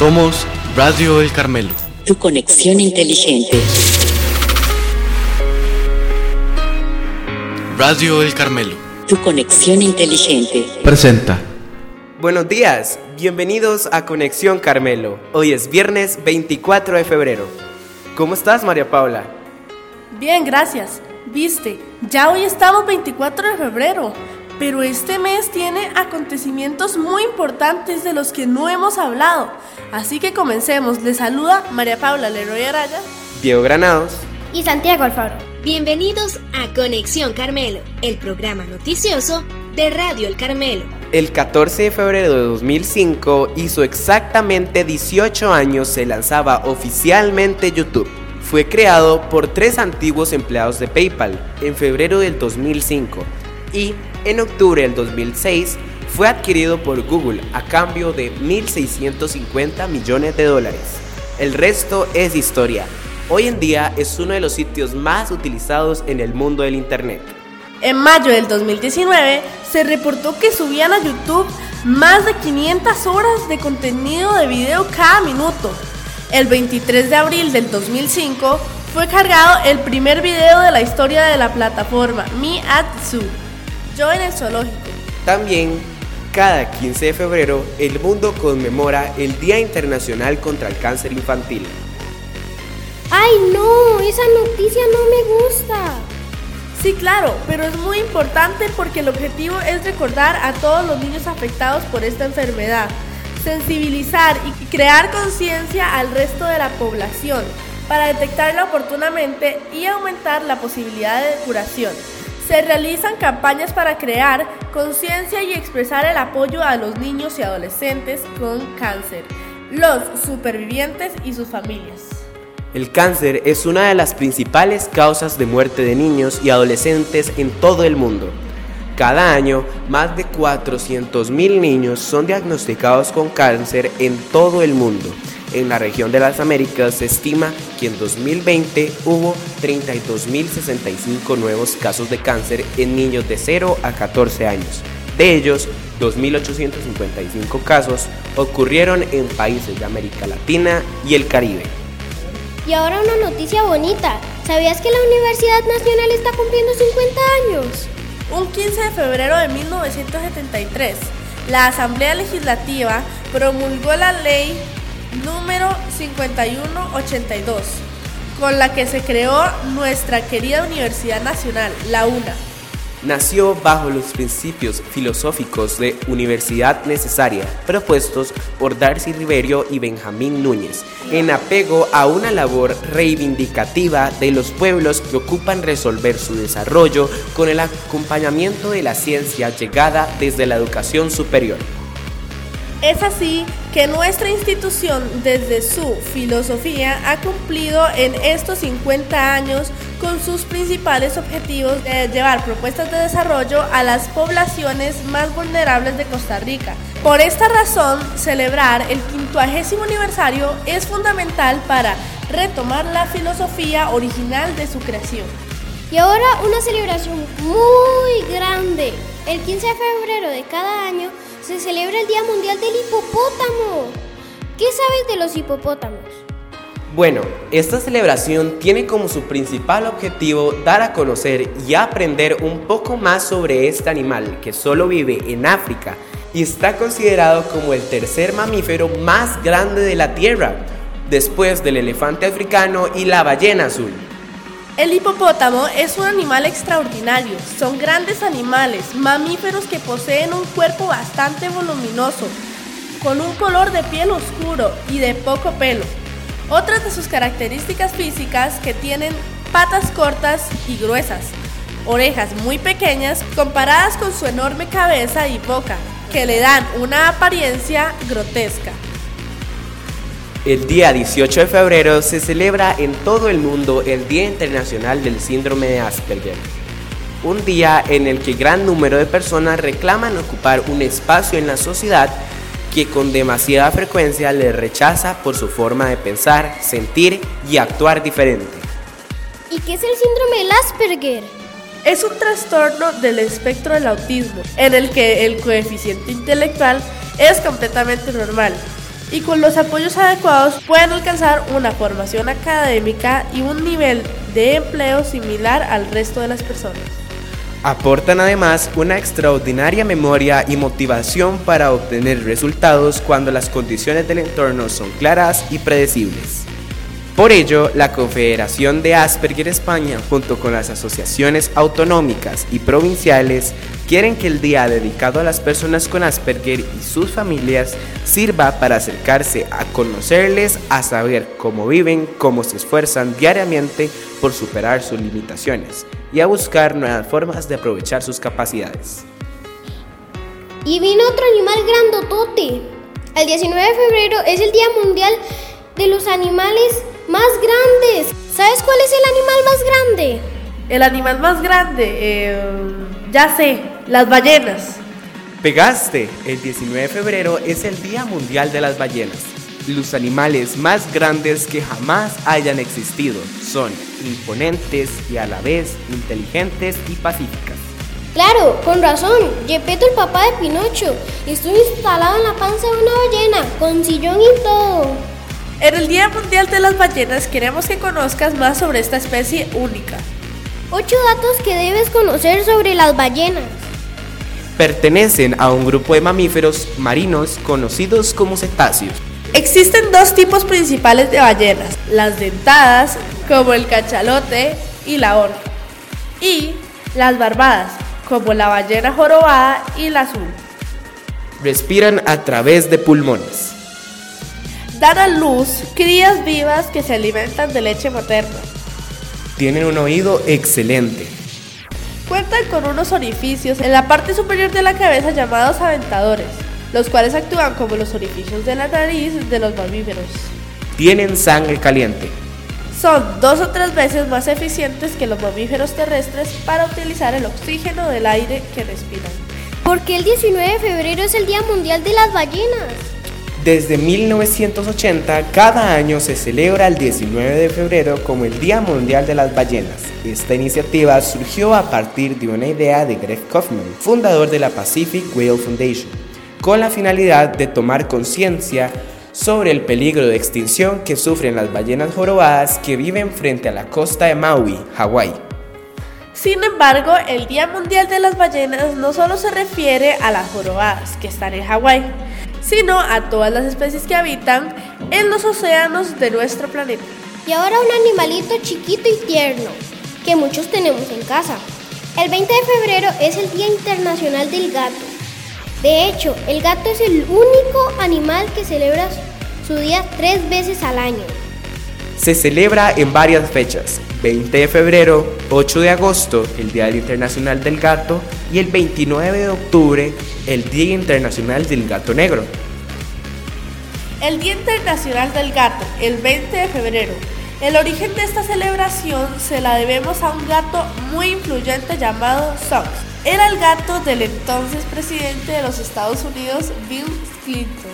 Somos Radio El Carmelo. Tu conexión inteligente. Radio El Carmelo. Tu conexión inteligente. Presenta. Buenos días, bienvenidos a Conexión Carmelo. Hoy es viernes 24 de febrero. ¿Cómo estás, María Paula? Bien, gracias. Viste, ya hoy estamos 24 de febrero, pero este mes tiene acontecimientos muy importantes de los que no hemos hablado. Así que comencemos. Les saluda María Paula Leroy Araya, Diego Granados. y Santiago Alfaro. Bienvenidos a Conexión Carmelo, el programa noticioso de Radio El Carmelo. El 14 de febrero de 2005 hizo exactamente 18 años se lanzaba oficialmente YouTube. Fue creado por tres antiguos empleados de PayPal en febrero del 2005 y en octubre del 2006 fue adquirido por Google a cambio de 1.650 millones de dólares. El resto es historia. Hoy en día es uno de los sitios más utilizados en el mundo del Internet. En mayo del 2019 se reportó que subían a YouTube más de 500 horas de contenido de video cada minuto. El 23 de abril del 2005 fue cargado el primer video de la historia de la plataforma Me at Zoo. Yo en el zoológico. También, cada 15 de febrero, el mundo conmemora el Día Internacional contra el Cáncer Infantil. ¡Ay, no! Esa noticia no me gusta. Sí, claro, pero es muy importante porque el objetivo es recordar a todos los niños afectados por esta enfermedad, sensibilizar y crear conciencia al resto de la población para detectarla oportunamente y aumentar la posibilidad de curación. Se realizan campañas para crear conciencia y expresar el apoyo a los niños y adolescentes con cáncer, los supervivientes y sus familias. El cáncer es una de las principales causas de muerte de niños y adolescentes en todo el mundo. Cada año, más de 400.000 niños son diagnosticados con cáncer en todo el mundo. En la región de las Américas se estima que en 2020 hubo 32.065 nuevos casos de cáncer en niños de 0 a 14 años. De ellos, 2.855 casos ocurrieron en países de América Latina y el Caribe. Y ahora una noticia bonita. ¿Sabías que la Universidad Nacional está cumpliendo 50 años? Un 15 de febrero de 1973, la Asamblea Legislativa promulgó la ley número 5182, con la que se creó nuestra querida Universidad Nacional, la UNA. Nació bajo los principios filosóficos de universidad necesaria propuestos por Darcy Riverio y Benjamín Núñez, en apego a una labor reivindicativa de los pueblos que ocupan resolver su desarrollo con el acompañamiento de la ciencia llegada desde la educación superior. Es así que nuestra institución desde su filosofía ha cumplido en estos 50 años con sus principales objetivos de llevar propuestas de desarrollo a las poblaciones más vulnerables de Costa Rica. Por esta razón, celebrar el 50 aniversario es fundamental para retomar la filosofía original de su creación. Y ahora una celebración muy grande. El 15 de febrero de cada año se celebra el Día Mundial del Hipopótamo. ¿Qué sabes de los hipopótamos? Bueno, esta celebración tiene como su principal objetivo dar a conocer y aprender un poco más sobre este animal que solo vive en África y está considerado como el tercer mamífero más grande de la Tierra, después del elefante africano y la ballena azul. El hipopótamo es un animal extraordinario. Son grandes animales, mamíferos que poseen un cuerpo bastante voluminoso, con un color de piel oscuro y de poco pelo. Otras de sus características físicas que tienen patas cortas y gruesas, orejas muy pequeñas comparadas con su enorme cabeza y boca, que le dan una apariencia grotesca. El día 18 de febrero se celebra en todo el mundo el Día Internacional del Síndrome de Asperger, un día en el que gran número de personas reclaman ocupar un espacio en la sociedad que con demasiada frecuencia les rechaza por su forma de pensar, sentir y actuar diferente. ¿Y qué es el síndrome del Asperger? Es un trastorno del espectro del autismo, en el que el coeficiente intelectual es completamente normal. Y con los apoyos adecuados pueden alcanzar una formación académica y un nivel de empleo similar al resto de las personas. Aportan además una extraordinaria memoria y motivación para obtener resultados cuando las condiciones del entorno son claras y predecibles. Por ello, la Confederación de Asperger España, junto con las asociaciones autonómicas y provinciales, quieren que el día dedicado a las personas con Asperger y sus familias sirva para acercarse a conocerles, a saber cómo viven, cómo se esfuerzan diariamente por superar sus limitaciones y a buscar nuevas formas de aprovechar sus capacidades. Y vino otro animal grandotote. El 19 de febrero es el Día Mundial de los Animales más Grandes. ¿Sabes cuál es el animal más grande? El animal más grande, eh, ya sé, las ballenas. Pegaste, el 19 de febrero es el Día Mundial de las Ballenas. Los animales más grandes que jamás hayan existido son imponentes y a la vez inteligentes y pacíficas. Claro, con razón. Gepetto, el papá de Pinocho, estuvo instalado en la panza de una ballena, con sillón y todo. En el Día Mundial de las Ballenas queremos que conozcas más sobre esta especie única. Ocho datos que debes conocer sobre las ballenas. Pertenecen a un grupo de mamíferos marinos conocidos como cetáceos. Existen dos tipos principales de ballenas, las dentadas, como el cachalote y la orca, y las barbadas, como la ballena jorobada y la azul. Respiran a través de pulmones. Dan a luz crías vivas que se alimentan de leche materna. Tienen un oído excelente. Cuentan con unos orificios en la parte superior de la cabeza llamados aventadores, los cuales actúan como los orificios de la nariz de los mamíferos. Tienen sangre caliente. Son dos o tres veces más eficientes que los mamíferos terrestres para utilizar el oxígeno del aire que respiran. Porque el 19 de febrero es el Día Mundial de las Ballenas. Desde 1980, cada año se celebra el 19 de febrero como el Día Mundial de las Ballenas. Esta iniciativa surgió a partir de una idea de Greg Kaufman, fundador de la Pacific Whale Foundation, con la finalidad de tomar conciencia sobre el peligro de extinción que sufren las ballenas jorobadas que viven frente a la costa de Maui, Hawái. Sin embargo, el Día Mundial de las Ballenas no solo se refiere a las jorobadas que están en Hawái, sino a todas las especies que habitan en los océanos de nuestro planeta. Y ahora un animalito chiquito y tierno, que muchos tenemos en casa. El 20 de febrero es el Día Internacional del Gato. De hecho, el gato es el único animal que celebra su día tres veces al año. Se celebra en varias fechas, 20 de febrero, 8 de agosto, el Día Internacional del Gato, y el 29 de octubre, el Día Internacional del Gato Negro. El Día Internacional del Gato, el 20 de febrero. El origen de esta celebración se la debemos a un gato muy influyente llamado Sox. Era el gato del entonces presidente de los Estados Unidos, Bill Clinton.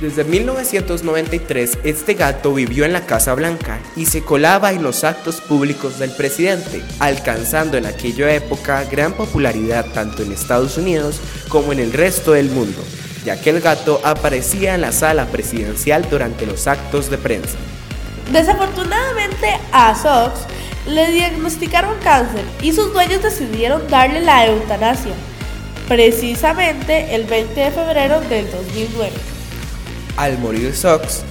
Desde 1993, este gato vivió en la Casa Blanca y se colaba en los actos públicos del presidente, alcanzando en aquella época gran popularidad tanto en Estados Unidos como en el resto del mundo, ya que el gato aparecía en la sala presidencial durante los actos de prensa. Desafortunadamente a Sox le diagnosticaron cáncer y sus dueños decidieron darle la eutanasia, precisamente el 20 de febrero del 2009. Al morir Sox,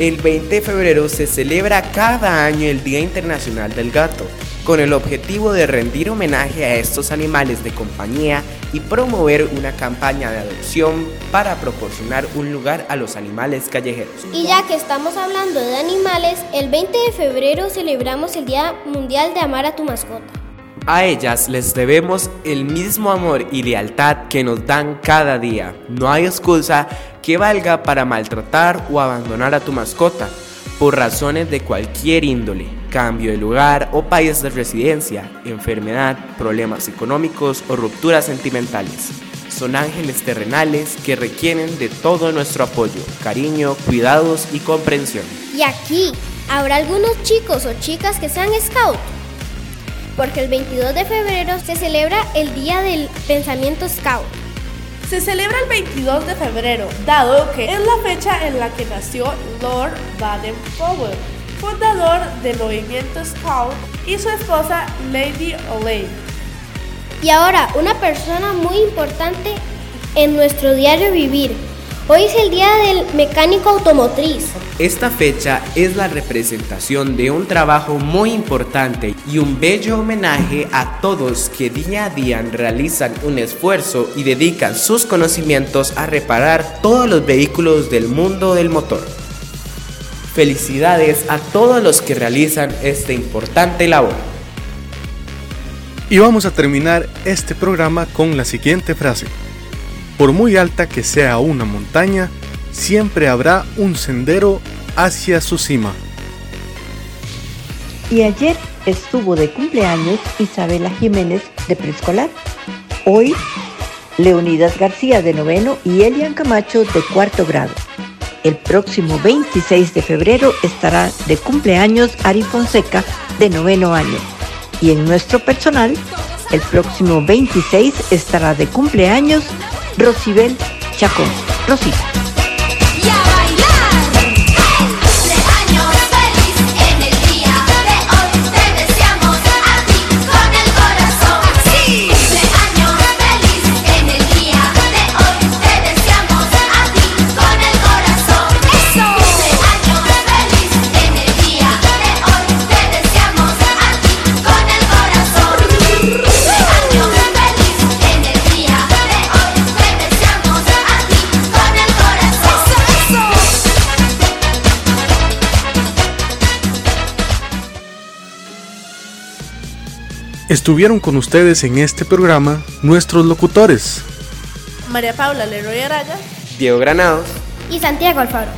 el 20 de febrero se celebra cada año el Día Internacional del Gato, con el objetivo de rendir homenaje a estos animales de compañía y promover una campaña de adopción para proporcionar un lugar a los animales callejeros. Y ya que estamos hablando de animales, el 20 de febrero celebramos el Día Mundial de Amar a tu mascota. A ellas les debemos el mismo amor y lealtad que nos dan cada día. No hay excusa que valga para maltratar o abandonar a tu mascota por razones de cualquier índole, cambio de lugar o país de residencia, enfermedad, problemas económicos o rupturas sentimentales. Son ángeles terrenales que requieren de todo nuestro apoyo, cariño, cuidados y comprensión. Y aquí habrá algunos chicos o chicas que sean scout, porque el 22 de febrero se celebra el Día del Pensamiento Scout. Se celebra el 22 de febrero, dado que es la fecha en la que nació Lord Baden-Powell, fundador del movimiento Scout, y su esposa Lady Olay. Y ahora, una persona muy importante en nuestro diario vivir. Hoy es el Día del Mecánico Automotriz. Esta fecha es la representación de un trabajo muy importante y un bello homenaje a todos que día a día realizan un esfuerzo y dedican sus conocimientos a reparar todos los vehículos del mundo del motor. Felicidades a todos los que realizan esta importante labor. Y vamos a terminar este programa con la siguiente frase. Por muy alta que sea una montaña, siempre habrá un sendero hacia su cima. Y ayer estuvo de cumpleaños Isabela Jiménez de preescolar. Hoy, Leonidas García de noveno y Elian Camacho de cuarto grado. El próximo 26 de febrero estará de cumpleaños Ari Fonseca de noveno año. Y en nuestro personal, el próximo 26 estará de cumpleaños Rosibel Chacón. Rosita. Estuvieron con ustedes en este programa nuestros locutores. María Paula Leroy Araya. Diego Granados. Y Santiago Alfaro.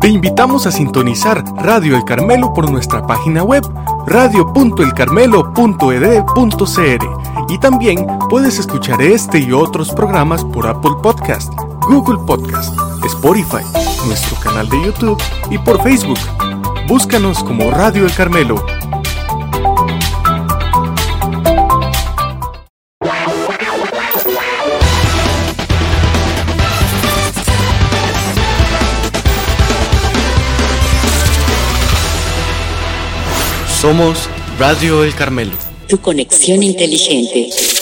Te invitamos a sintonizar Radio El Carmelo por nuestra página web radio.elcarmelo.ed.cr y también puedes escuchar este y otros programas por Apple Podcast, Google Podcast, Spotify, nuestro canal de YouTube y por Facebook. Búscanos como Radio El Carmelo. Somos Radio El Carmelo. Tu conexión inteligente.